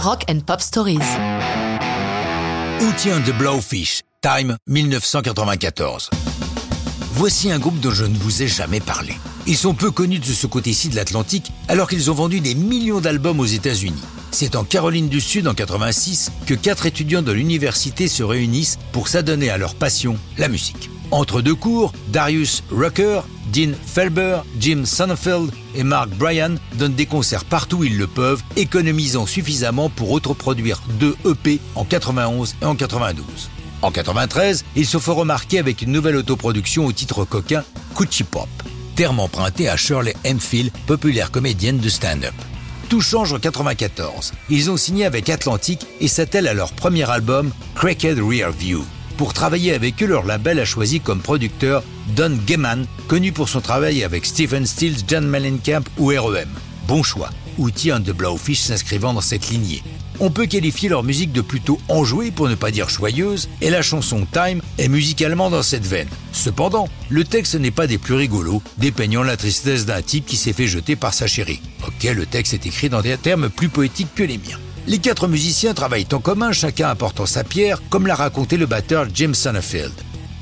Rock and Pop Stories. Tient The Blowfish Time 1994. Voici un groupe dont je ne vous ai jamais parlé. Ils sont peu connus de ce côté-ci de l'Atlantique alors qu'ils ont vendu des millions d'albums aux États-Unis. C'est en Caroline du Sud en 86 que quatre étudiants de l'université se réunissent pour s'adonner à leur passion, la musique. Entre deux cours, Darius Rucker, Dean Felber, Jim Sonnenfeld et Mark Bryan donnent des concerts partout où ils le peuvent, économisant suffisamment pour autoproduire deux EP en 91 et en 92. En 93, ils se font remarquer avec une nouvelle autoproduction au titre coquin Coochie Pop, terme emprunté à Shirley Hemphill, populaire comédienne de stand-up. Tout change en 94. Ils ont signé avec Atlantic et s'attellent à leur premier album, Cracked Rear View. Pour travailler avec eux, leur label a choisi comme producteur Don Gehman, connu pour son travail avec Stephen Stills, John Mellencamp ou REM. Bon choix, outil and the Blowfish s'inscrivant dans cette lignée. On peut qualifier leur musique de plutôt enjouée pour ne pas dire joyeuse, et la chanson Time est musicalement dans cette veine. Cependant, le texte n'est pas des plus rigolos, dépeignant la tristesse d'un type qui s'est fait jeter par sa chérie. Ok, le texte est écrit dans des termes plus poétiques que les miens. Les quatre musiciens travaillent en commun, chacun apportant sa pierre, comme l'a raconté le batteur Jim Sonnenfeld.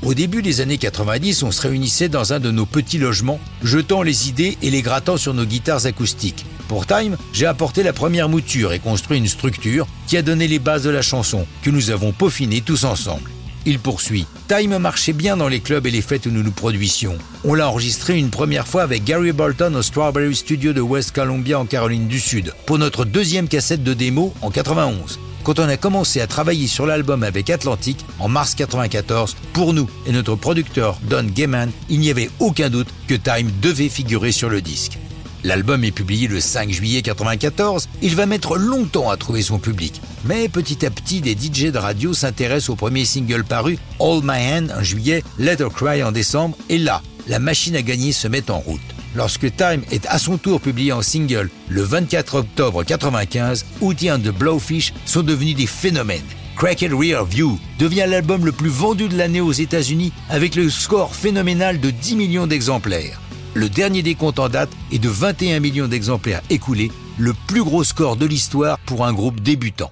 Au début des années 90, on se réunissait dans un de nos petits logements, jetant les idées et les grattant sur nos guitares acoustiques. Pour Time, j'ai apporté la première mouture et construit une structure qui a donné les bases de la chanson, que nous avons peaufiné tous ensemble. Il poursuit. Time marchait bien dans les clubs et les fêtes où nous nous produisions. On l'a enregistré une première fois avec Gary Bolton au Strawberry Studio de West Columbia en Caroline du Sud, pour notre deuxième cassette de démo en 91. Quand on a commencé à travailler sur l'album avec Atlantic en mars 94, pour nous et notre producteur Don Gaiman, il n'y avait aucun doute que Time devait figurer sur le disque. L'album est publié le 5 juillet 94. Il va mettre longtemps à trouver son public. Mais petit à petit, des DJ de radio s'intéressent au premier single paru, All My Hand en juillet, Let Her Cry en décembre, et là, la machine à gagner se met en route. Lorsque Time est à son tour publié en single le 24 octobre 95, Outie and the Blowfish sont devenus des phénomènes. Cracked Rear View devient l'album le plus vendu de l'année aux États-Unis avec le score phénoménal de 10 millions d'exemplaires. Le dernier décompte en date est de 21 millions d'exemplaires écoulés, le plus gros score de l'histoire pour un groupe débutant.